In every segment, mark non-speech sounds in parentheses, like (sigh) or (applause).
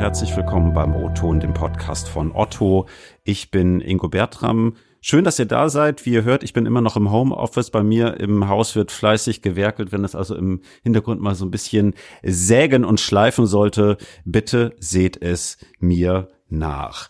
herzlich willkommen beim O-Ton, dem Podcast von Otto. Ich bin Ingo Bertram. Schön, dass ihr da seid. Wie ihr hört, ich bin immer noch im Homeoffice. Bei mir im Haus wird fleißig gewerkelt. Wenn es also im Hintergrund mal so ein bisschen sägen und schleifen sollte, bitte seht es mir nach.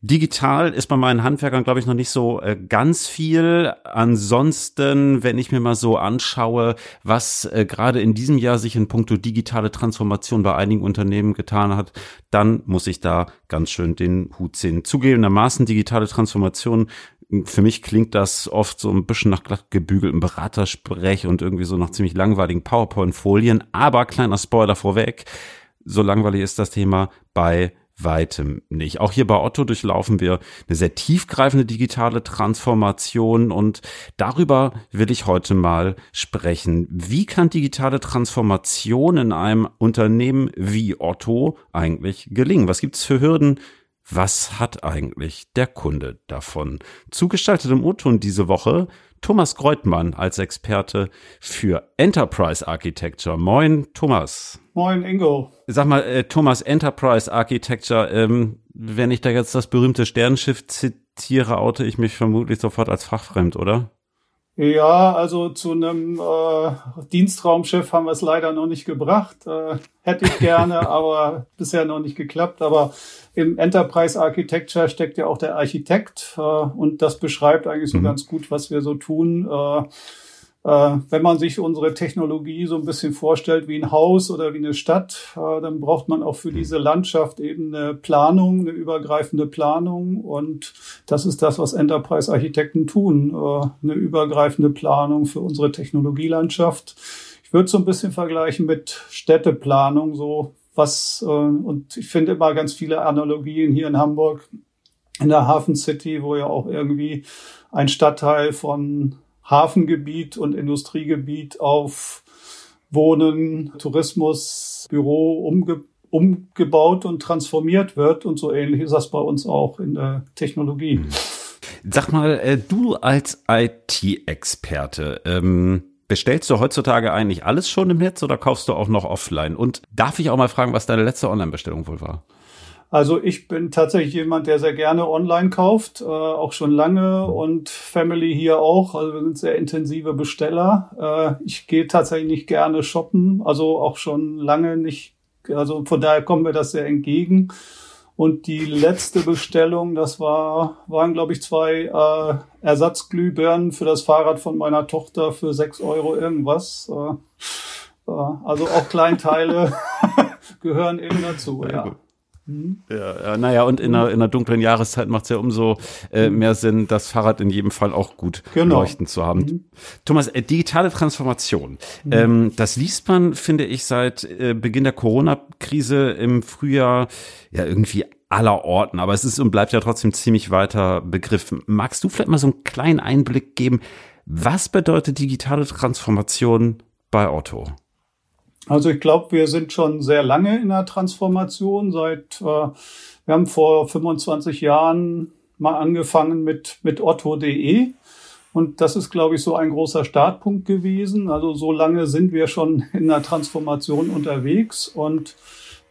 Digital ist bei meinen Handwerkern, glaube ich, noch nicht so äh, ganz viel. Ansonsten, wenn ich mir mal so anschaue, was äh, gerade in diesem Jahr sich in puncto digitale Transformation bei einigen Unternehmen getan hat, dann muss ich da ganz schön den Hut ziehen. Zugegebenermaßen digitale Transformation für mich klingt das oft so ein bisschen nach glatt gebügeltem Beratersprech und irgendwie so nach ziemlich langweiligen PowerPoint-Folien. Aber kleiner Spoiler vorweg, so langweilig ist das Thema bei weitem nicht. Auch hier bei Otto durchlaufen wir eine sehr tiefgreifende digitale Transformation und darüber will ich heute mal sprechen. Wie kann digitale Transformation in einem Unternehmen wie Otto eigentlich gelingen? Was gibt es für Hürden? Was hat eigentlich der Kunde davon? Zugestaltet im O-Ton diese Woche Thomas Greutmann als Experte für Enterprise Architecture. Moin, Thomas. Moin, Ingo. Sag mal, äh, Thomas, Enterprise Architecture, ähm, wenn ich da jetzt das berühmte Sternschiff zitiere, oute ich mich vermutlich sofort als fachfremd, oder? Ja, also zu einem äh, Dienstraumschiff haben wir es leider noch nicht gebracht. Äh, hätte ich gerne, (laughs) aber bisher noch nicht geklappt. Aber im Enterprise Architecture steckt ja auch der Architekt äh, und das beschreibt eigentlich so mhm. ganz gut, was wir so tun. Äh, wenn man sich unsere Technologie so ein bisschen vorstellt wie ein Haus oder wie eine Stadt, äh, dann braucht man auch für hm. diese Landschaft eben eine Planung, eine übergreifende Planung. Und das ist das, was Enterprise-Architekten tun, äh, eine übergreifende Planung für unsere Technologielandschaft. Ich würde so ein bisschen vergleichen mit Städteplanung, so was, und ich finde immer ganz viele Analogien hier in Hamburg, in der Hafen City, wo ja auch irgendwie ein Stadtteil von Hafengebiet und Industriegebiet auf Wohnen, Tourismus, Büro umge umgebaut und transformiert wird. Und so ähnlich ist das bei uns auch in der Technologie. Mhm. Sag mal, äh, du als IT-Experte, ähm, bestellst du heutzutage eigentlich alles schon im Netz oder kaufst du auch noch offline? Und darf ich auch mal fragen, was deine letzte Online-Bestellung wohl war? Also ich bin tatsächlich jemand, der sehr gerne online kauft, äh, auch schon lange und Family hier auch. Also wir sind sehr intensive Besteller. Äh, ich gehe tatsächlich nicht gerne shoppen, also auch schon lange nicht. Also von daher kommen wir das sehr entgegen. Und die letzte Bestellung, das war, waren glaube ich zwei äh, Ersatzglühbirnen für das Fahrrad von meiner Tochter für sechs Euro irgendwas. Äh, äh also auch Kleinteile (laughs) gehören eben dazu, ja. ja. Mhm. Ja, naja, und in einer, in einer dunklen Jahreszeit macht es ja umso äh, mhm. mehr Sinn, das Fahrrad in jedem Fall auch gut genau. leuchten zu haben. Mhm. Thomas, äh, digitale Transformation, mhm. ähm, das liest man, finde ich, seit äh, Beginn der Corona-Krise im Frühjahr ja irgendwie aller Orten, aber es ist und bleibt ja trotzdem ziemlich weiter Begriff. Magst du vielleicht mal so einen kleinen Einblick geben, was bedeutet digitale Transformation bei Otto? Also ich glaube, wir sind schon sehr lange in der Transformation. Seit äh, wir haben vor 25 Jahren mal angefangen mit mit Otto.de und das ist, glaube ich, so ein großer Startpunkt gewesen. Also so lange sind wir schon in der Transformation unterwegs und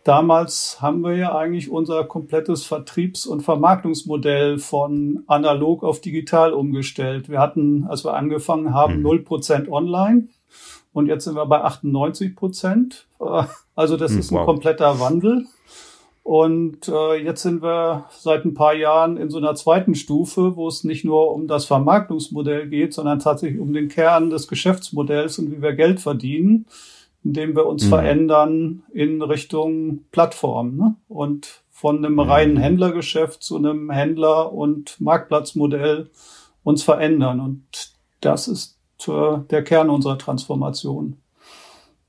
Damals haben wir ja eigentlich unser komplettes Vertriebs- und Vermarktungsmodell von analog auf digital umgestellt. Wir hatten, als wir angefangen haben, 0% mhm. online und jetzt sind wir bei 98 Prozent. Also das hm, ist ein wow. kompletter Wandel. Und äh, jetzt sind wir seit ein paar Jahren in so einer zweiten Stufe, wo es nicht nur um das Vermarktungsmodell geht, sondern tatsächlich um den Kern des Geschäftsmodells und wie wir Geld verdienen, indem wir uns mhm. verändern in Richtung Plattform ne? und von einem mhm. reinen Händlergeschäft zu einem Händler- und Marktplatzmodell uns verändern. Und das ist der Kern unserer Transformation.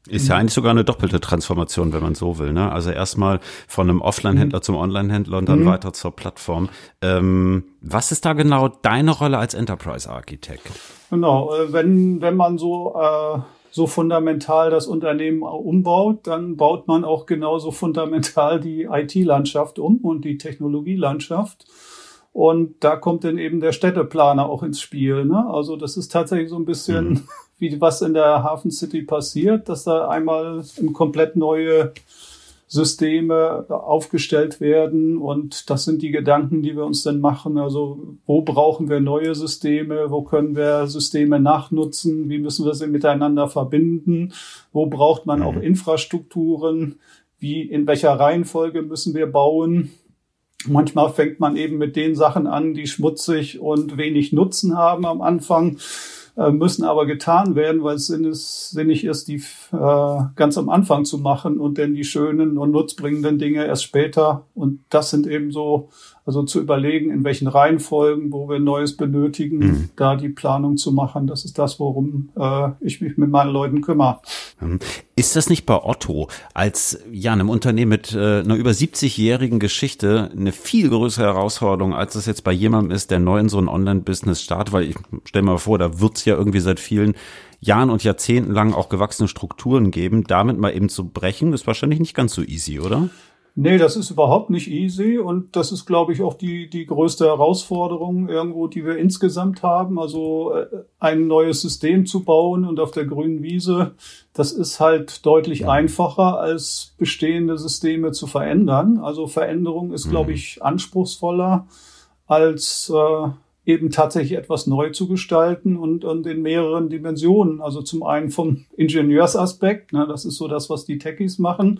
Ist ja eigentlich sogar eine doppelte Transformation, wenn man so will. Ne? Also erstmal von einem Offline-Händler mhm. zum Online-Händler und dann mhm. weiter zur Plattform. Ähm, was ist da genau deine Rolle als Enterprise-Architekt? Genau, äh, wenn, wenn man so, äh, so fundamental das Unternehmen umbaut, dann baut man auch genauso fundamental die IT-Landschaft um und die Technologielandschaft. Und da kommt dann eben der Städteplaner auch ins Spiel. Ne? Also das ist tatsächlich so ein bisschen mhm. (laughs) wie was in der Hafen City passiert, dass da einmal komplett neue Systeme aufgestellt werden. Und das sind die Gedanken, die wir uns dann machen. Also wo brauchen wir neue Systeme? Wo können wir Systeme nachnutzen? Wie müssen wir sie miteinander verbinden? Wo braucht man auch mhm. Infrastrukturen? Wie, in welcher Reihenfolge müssen wir bauen? Manchmal fängt man eben mit den Sachen an, die schmutzig und wenig Nutzen haben am Anfang äh, müssen aber getan werden, weil es sinnig ist, die äh, ganz am Anfang zu machen und dann die schönen und nutzbringenden Dinge erst später. Und das sind eben so also zu überlegen, in welchen Reihenfolgen, wo wir Neues benötigen, mhm. da die Planung zu machen. Das ist das, worum äh, ich mich mit meinen Leuten kümmere. Mhm. Ist das nicht bei Otto als ja einem Unternehmen mit äh, einer über 70-jährigen Geschichte eine viel größere Herausforderung, als das jetzt bei jemandem ist, der neu in so ein Online-Business startet? Weil ich stelle mir vor, da wird's ja irgendwie seit vielen Jahren und Jahrzehnten lang auch gewachsene Strukturen geben. Damit mal eben zu brechen, ist wahrscheinlich nicht ganz so easy, oder? Nee, das ist überhaupt nicht easy und das ist, glaube ich, auch die, die größte Herausforderung irgendwo, die wir insgesamt haben. Also äh, ein neues System zu bauen und auf der grünen Wiese, das ist halt deutlich ja. einfacher als bestehende Systeme zu verändern. Also Veränderung ist, glaube mhm. ich, anspruchsvoller als äh, eben tatsächlich etwas neu zu gestalten und, und in mehreren Dimensionen. Also zum einen vom Ingenieursaspekt, ne, das ist so das, was die Techies machen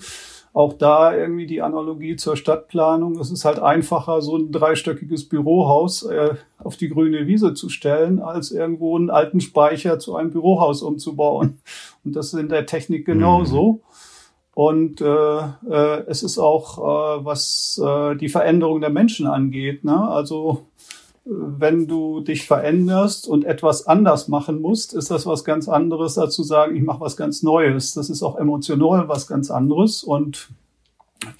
auch da irgendwie die Analogie zur Stadtplanung. Es ist halt einfacher, so ein dreistöckiges Bürohaus äh, auf die grüne Wiese zu stellen, als irgendwo einen alten Speicher zu einem Bürohaus umzubauen. Und das ist in der Technik genauso. Mhm. Und äh, äh, es ist auch, äh, was äh, die Veränderung der Menschen angeht. Ne? Also wenn du dich veränderst und etwas anders machen musst, ist das was ganz anderes, als zu sagen, ich mache was ganz Neues. Das ist auch emotional was ganz anderes. Und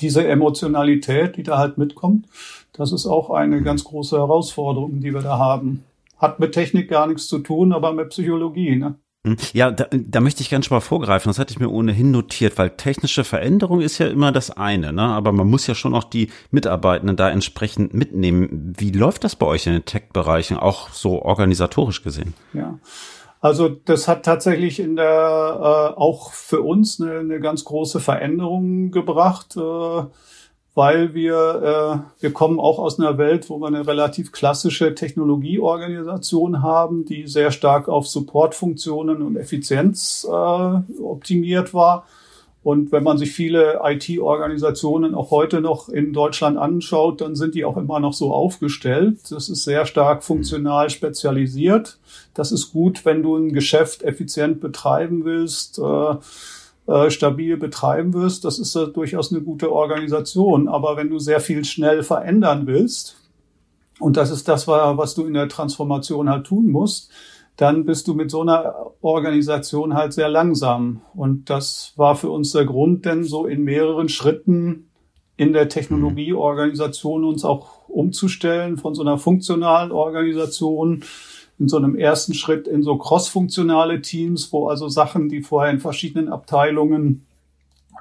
diese Emotionalität, die da halt mitkommt, das ist auch eine ganz große Herausforderung, die wir da haben. Hat mit Technik gar nichts zu tun, aber mit Psychologie. Ne? Hm. Ja, da, da möchte ich ganz schon mal vorgreifen. Das hatte ich mir ohnehin notiert, weil technische Veränderung ist ja immer das eine, ne? Aber man muss ja schon auch die Mitarbeitenden da entsprechend mitnehmen. Wie läuft das bei euch in den Tech-Bereichen, auch so organisatorisch gesehen? Ja. Also das hat tatsächlich in der äh, auch für uns eine, eine ganz große Veränderung gebracht. Äh, weil wir, äh, wir kommen auch aus einer Welt, wo wir eine relativ klassische Technologieorganisation haben, die sehr stark auf Supportfunktionen und Effizienz äh, optimiert war. Und wenn man sich viele IT-Organisationen auch heute noch in Deutschland anschaut, dann sind die auch immer noch so aufgestellt. Das ist sehr stark funktional spezialisiert. Das ist gut, wenn du ein Geschäft effizient betreiben willst. Äh, äh, stabil betreiben wirst, das ist äh, durchaus eine gute Organisation. Aber wenn du sehr viel schnell verändern willst, und das ist das, was du in der Transformation halt tun musst, dann bist du mit so einer Organisation halt sehr langsam. Und das war für uns der Grund, denn so in mehreren Schritten in der Technologieorganisation uns auch umzustellen von so einer funktionalen Organisation in so einem ersten Schritt in so crossfunktionale Teams, wo also Sachen, die vorher in verschiedenen Abteilungen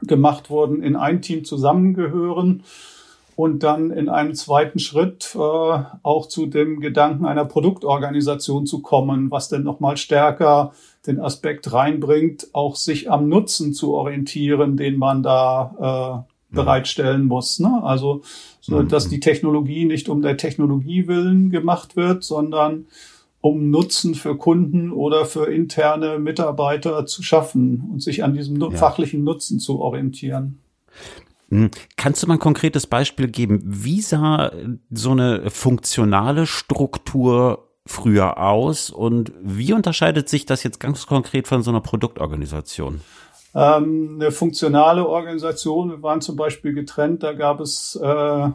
gemacht wurden, in ein Team zusammengehören und dann in einem zweiten Schritt äh, auch zu dem Gedanken einer Produktorganisation zu kommen, was denn nochmal stärker den Aspekt reinbringt, auch sich am Nutzen zu orientieren, den man da äh, bereitstellen muss. Ne? Also, so, dass die Technologie nicht um der Technologie willen gemacht wird, sondern um Nutzen für Kunden oder für interne Mitarbeiter zu schaffen und sich an diesem ja. fachlichen Nutzen zu orientieren. Hm. Kannst du mal ein konkretes Beispiel geben? Wie sah so eine funktionale Struktur früher aus und wie unterscheidet sich das jetzt ganz konkret von so einer Produktorganisation? Ähm, eine funktionale Organisation, wir waren zum Beispiel getrennt, da gab es äh,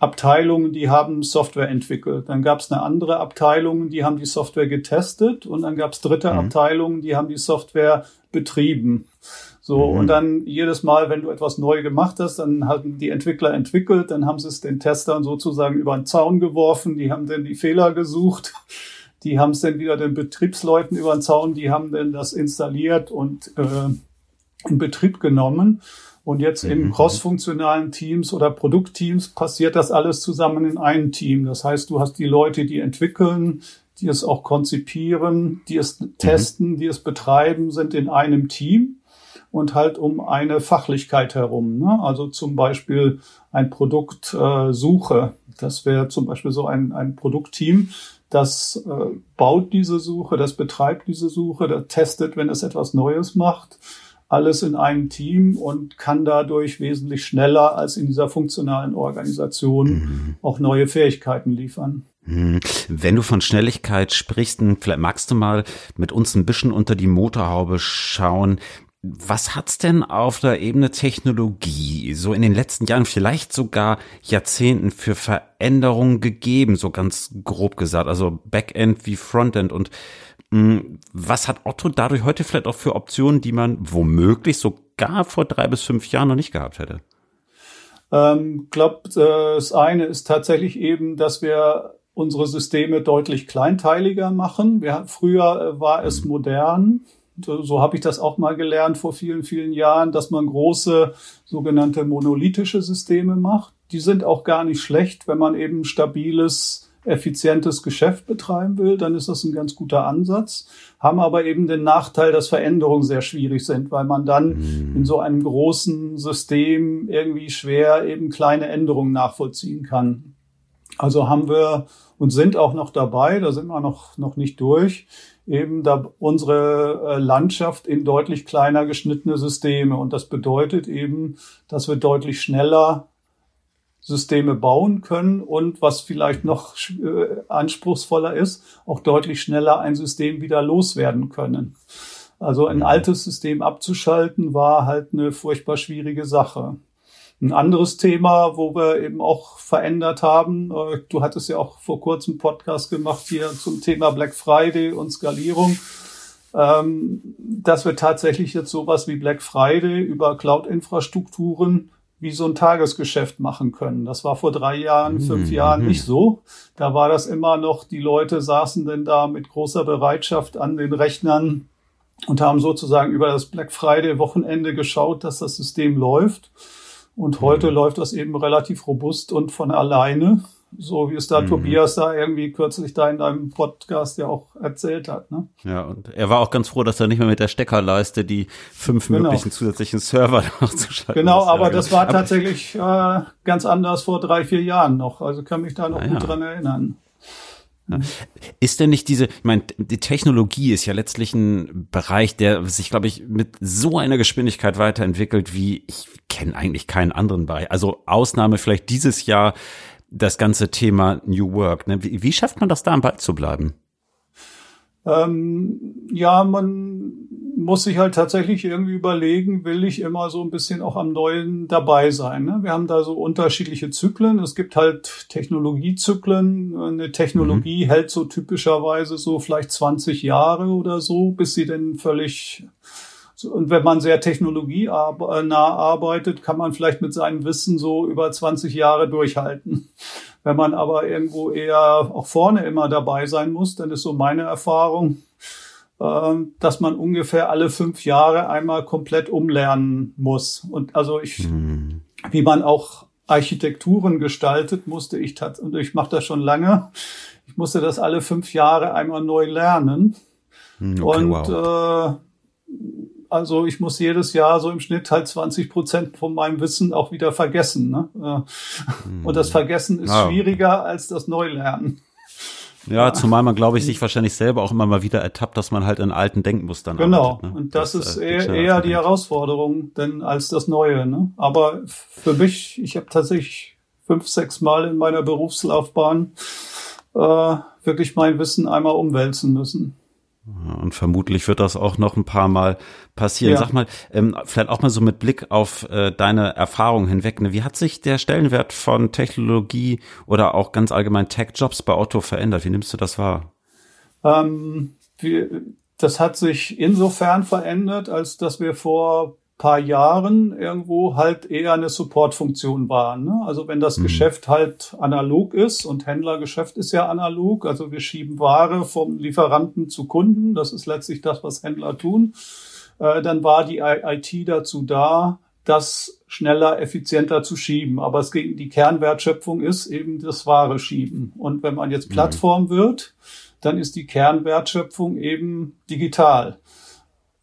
Abteilungen, die haben Software entwickelt. Dann gab es eine andere Abteilung, die haben die Software getestet und dann gab es dritte mhm. Abteilungen, die haben die Software betrieben. So, mhm. und dann jedes Mal, wenn du etwas neu gemacht hast, dann haben die Entwickler entwickelt, dann haben sie es den Testern sozusagen über den Zaun geworfen, die haben dann die Fehler gesucht, die haben es dann wieder den Betriebsleuten über den Zaun, die haben dann das installiert und äh, in Betrieb genommen. Und jetzt mhm. in crossfunktionalen Teams oder Produktteams passiert das alles zusammen in einem Team. Das heißt, du hast die Leute, die entwickeln, die es auch konzipieren, die es testen, mhm. die es betreiben, sind in einem Team. und halt um eine Fachlichkeit herum. Ne? Also zum Beispiel ein Produktsuche. Äh, das wäre zum Beispiel so ein, ein Produktteam, das äh, baut diese Suche, das betreibt diese Suche, das testet, wenn es etwas Neues macht, alles in einem Team und kann dadurch wesentlich schneller als in dieser funktionalen Organisation mhm. auch neue Fähigkeiten liefern. Mhm. Wenn du von Schnelligkeit sprichst, vielleicht magst du mal mit uns ein bisschen unter die Motorhaube schauen. Was hat's denn auf der Ebene Technologie so in den letzten Jahren, vielleicht sogar Jahrzehnten für Veränderungen gegeben, so ganz grob gesagt, also Backend wie Frontend und was hat Otto dadurch heute vielleicht auch für Optionen, die man womöglich sogar vor drei bis fünf Jahren noch nicht gehabt hätte? Ähm, glaube, äh, das eine ist tatsächlich eben, dass wir unsere Systeme deutlich kleinteiliger machen. Wir, früher äh, war es mhm. modern, so habe ich das auch mal gelernt vor vielen, vielen Jahren, dass man große sogenannte monolithische Systeme macht. Die sind auch gar nicht schlecht, wenn man eben stabiles, effizientes Geschäft betreiben will, dann ist das ein ganz guter Ansatz. Haben aber eben den Nachteil, dass Veränderungen sehr schwierig sind, weil man dann mhm. in so einem großen System irgendwie schwer eben kleine Änderungen nachvollziehen kann. Also haben wir und sind auch noch dabei, da sind wir noch, noch nicht durch, eben da unsere äh, Landschaft in deutlich kleiner geschnittene Systeme. Und das bedeutet eben, dass wir deutlich schneller Systeme bauen können und was vielleicht noch äh, anspruchsvoller ist, auch deutlich schneller ein System wieder loswerden können. Also ein altes System abzuschalten war halt eine furchtbar schwierige Sache. Ein anderes Thema, wo wir eben auch verändert haben, äh, du hattest ja auch vor kurzem Podcast gemacht hier zum Thema Black Friday und Skalierung, ähm, dass wir tatsächlich jetzt sowas wie Black Friday über Cloud-Infrastrukturen wie so ein Tagesgeschäft machen können. Das war vor drei Jahren, fünf mhm. Jahren nicht so. Da war das immer noch, die Leute saßen denn da mit großer Bereitschaft an den Rechnern und haben sozusagen über das Black Friday Wochenende geschaut, dass das System läuft. Und heute mhm. läuft das eben relativ robust und von alleine, so wie es da mhm. Tobias da irgendwie kürzlich da in deinem Podcast ja auch erzählt hat. Ne? Ja, und er war auch ganz froh, dass er nicht mehr mit der Steckerleiste die fünf genau. möglichen zusätzlichen Server (laughs) noch zu schalten Genau, aber ja, das war tatsächlich äh, ganz anders vor drei, vier Jahren noch. Also kann mich da noch ah, gut ja. dran erinnern. Ist denn nicht diese, ich meine, die Technologie ist ja letztlich ein Bereich, der sich, glaube ich, mit so einer Geschwindigkeit weiterentwickelt, wie ich kenne eigentlich keinen anderen Bereich. Also Ausnahme vielleicht dieses Jahr das ganze Thema New Work. Ne? Wie, wie schafft man das da am Ball zu bleiben? Ähm, ja, man muss sich halt tatsächlich irgendwie überlegen, will ich immer so ein bisschen auch am Neuen dabei sein. Ne? Wir haben da so unterschiedliche Zyklen. Es gibt halt Technologiezyklen. Eine Technologie mhm. hält so typischerweise so vielleicht 20 Jahre oder so, bis sie denn völlig und wenn man sehr technologienah arbeitet, kann man vielleicht mit seinem Wissen so über 20 Jahre durchhalten. (laughs) Wenn man aber irgendwo eher auch vorne immer dabei sein muss, dann ist so meine Erfahrung, ähm, dass man ungefähr alle fünf Jahre einmal komplett umlernen muss. Und also ich, mhm. wie man auch Architekturen gestaltet, musste ich und ich mache das schon lange. Ich musste das alle fünf Jahre einmal neu lernen. Hm, okay, und wow. äh, also ich muss jedes Jahr so im Schnitt halt 20 Prozent von meinem Wissen auch wieder vergessen. Ne? Hm. Und das Vergessen ist ah. schwieriger als das Neulernen. Ja, zumal man, glaube ich, sich wahrscheinlich selber auch immer mal wieder ertappt, dass man halt in alten Denkmustern Genau, arbeitet, ne? und das, das ist äh, eher, eher die Herausforderung denn als das Neue. Ne? Aber für mich, ich habe tatsächlich fünf, sechs Mal in meiner Berufslaufbahn äh, wirklich mein Wissen einmal umwälzen müssen. Und vermutlich wird das auch noch ein paar Mal passieren. Ja. Sag mal, ähm, vielleicht auch mal so mit Blick auf äh, deine Erfahrung hinweg. Ne? Wie hat sich der Stellenwert von Technologie oder auch ganz allgemein Tech-Jobs bei Otto verändert? Wie nimmst du das wahr? Ähm, wir, das hat sich insofern verändert, als dass wir vor paar Jahren irgendwo halt eher eine Supportfunktion waren. Ne? Also wenn das mhm. Geschäft halt analog ist und Händlergeschäft ist ja analog, also wir schieben Ware vom Lieferanten zu Kunden, das ist letztlich das, was Händler tun, äh, dann war die IT dazu da, das schneller, effizienter zu schieben. Aber es ging, die Kernwertschöpfung ist eben das Ware schieben. Und wenn man jetzt mhm. Plattform mhm. wird, dann ist die Kernwertschöpfung eben digital.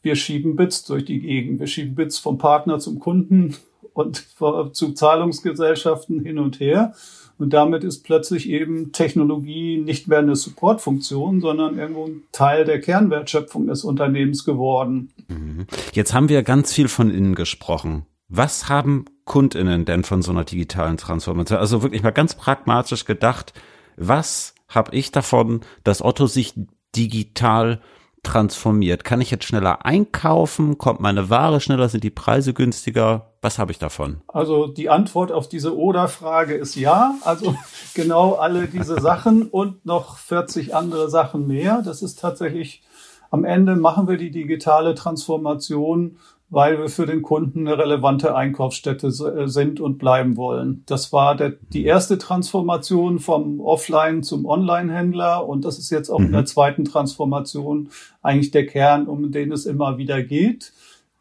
Wir schieben Bits durch die Gegend. Wir schieben Bits vom Partner zum Kunden und (laughs) zu Zahlungsgesellschaften hin und her. Und damit ist plötzlich eben Technologie nicht mehr eine Supportfunktion, sondern irgendwo ein Teil der Kernwertschöpfung des Unternehmens geworden. Mhm. Jetzt haben wir ganz viel von innen gesprochen. Was haben KundInnen denn von so einer digitalen Transformation? Also wirklich mal ganz pragmatisch gedacht, was habe ich davon, dass Otto sich digital transformiert? Kann ich jetzt schneller einkaufen? Kommt meine Ware schneller? Sind die Preise günstiger? Was habe ich davon? Also die Antwort auf diese Oder-Frage ist ja. Also (laughs) genau alle diese Sachen und noch 40 andere Sachen mehr. Das ist tatsächlich am Ende machen wir die digitale Transformation weil wir für den Kunden eine relevante Einkaufsstätte äh, sind und bleiben wollen. Das war der, die erste Transformation vom Offline zum Online-Händler und das ist jetzt auch mhm. in der zweiten Transformation eigentlich der Kern, um den es immer wieder geht.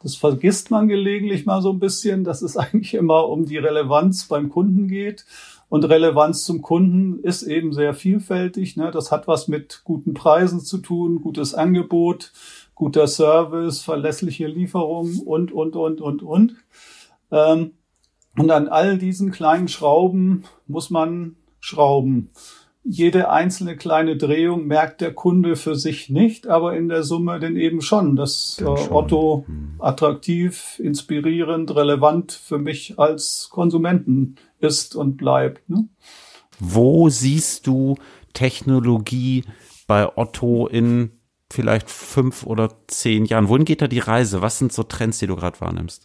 Das vergisst man gelegentlich mal so ein bisschen, dass es (laughs) eigentlich immer um die Relevanz beim Kunden geht. Und Relevanz zum Kunden ist eben sehr vielfältig. Ne? Das hat was mit guten Preisen zu tun, gutes Angebot, guter Service, verlässliche Lieferung und, und, und, und, und. Ähm, und an all diesen kleinen Schrauben muss man schrauben. Jede einzelne kleine Drehung merkt der Kunde für sich nicht, aber in der Summe denn eben schon, dass äh, Otto hm. attraktiv, inspirierend, relevant für mich als Konsumenten ist und bleibt. Ne? Wo siehst du Technologie bei Otto in vielleicht fünf oder zehn Jahren? Wohin geht da die Reise? Was sind so Trends, die du gerade wahrnimmst?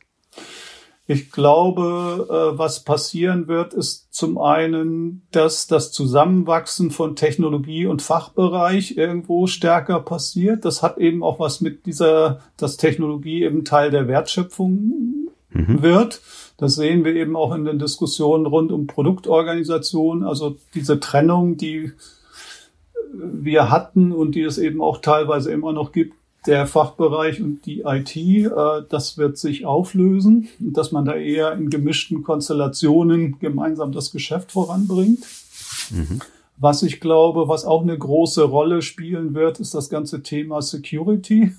Ich glaube, äh, was passieren wird, ist zum einen, dass das Zusammenwachsen von Technologie und Fachbereich irgendwo stärker passiert. Das hat eben auch was mit dieser, dass Technologie eben Teil der Wertschöpfung mhm. wird. Das sehen wir eben auch in den Diskussionen rund um Produktorganisation. Also diese Trennung, die wir hatten und die es eben auch teilweise immer noch gibt, der Fachbereich und die IT, äh, das wird sich auflösen, dass man da eher in gemischten Konstellationen gemeinsam das Geschäft voranbringt. Mhm. Was ich glaube, was auch eine große Rolle spielen wird, ist das ganze Thema Security.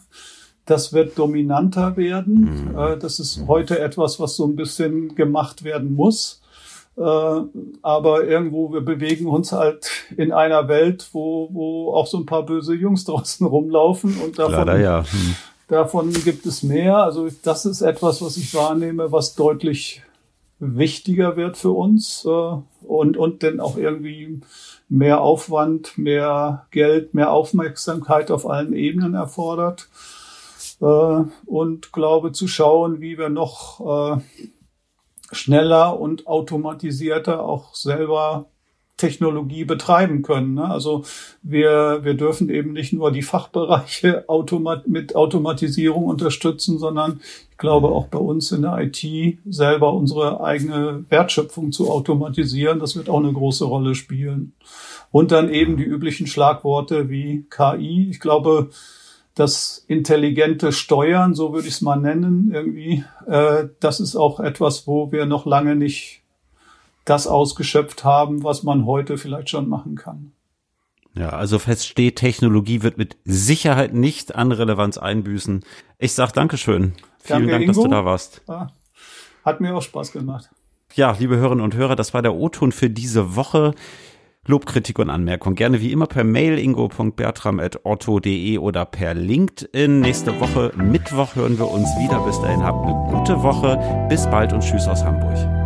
Das wird dominanter werden. Mhm. Äh, das ist heute etwas, was so ein bisschen gemacht werden muss. Äh, aber irgendwo, wir bewegen uns halt in einer Welt, wo, wo auch so ein paar böse Jungs (laughs) draußen rumlaufen und davon, Leider, ja. hm. davon gibt es mehr. Also das ist etwas, was ich wahrnehme, was deutlich wichtiger wird für uns äh, und, und dann auch irgendwie mehr Aufwand, mehr Geld, mehr Aufmerksamkeit auf allen Ebenen erfordert. Äh, und glaube zu schauen, wie wir noch schneller und automatisierter auch selber Technologie betreiben können. Ne? Also wir, wir dürfen eben nicht nur die Fachbereiche (laughs) automat mit Automatisierung unterstützen, sondern ich glaube auch bei uns in der IT selber unsere eigene Wertschöpfung zu automatisieren. Das wird auch eine große Rolle spielen. Und dann eben die üblichen Schlagworte wie KI. Ich glaube, das intelligente Steuern, so würde ich es mal nennen, irgendwie, äh, das ist auch etwas, wo wir noch lange nicht das ausgeschöpft haben, was man heute vielleicht schon machen kann. Ja, also feststeht, Technologie wird mit Sicherheit nicht an Relevanz einbüßen. Ich sag Dankeschön. Vielen Danke, Dank, Ingo. dass du da warst. Hat mir auch Spaß gemacht. Ja, liebe Hörerinnen und Hörer, das war der O-Ton für diese Woche. Lob, Kritik und Anmerkung gerne wie immer per Mail ingo.bertram.otto.de oder per LinkedIn. Nächste Woche Mittwoch hören wir uns wieder. Bis dahin habt eine gute Woche. Bis bald und tschüss aus Hamburg.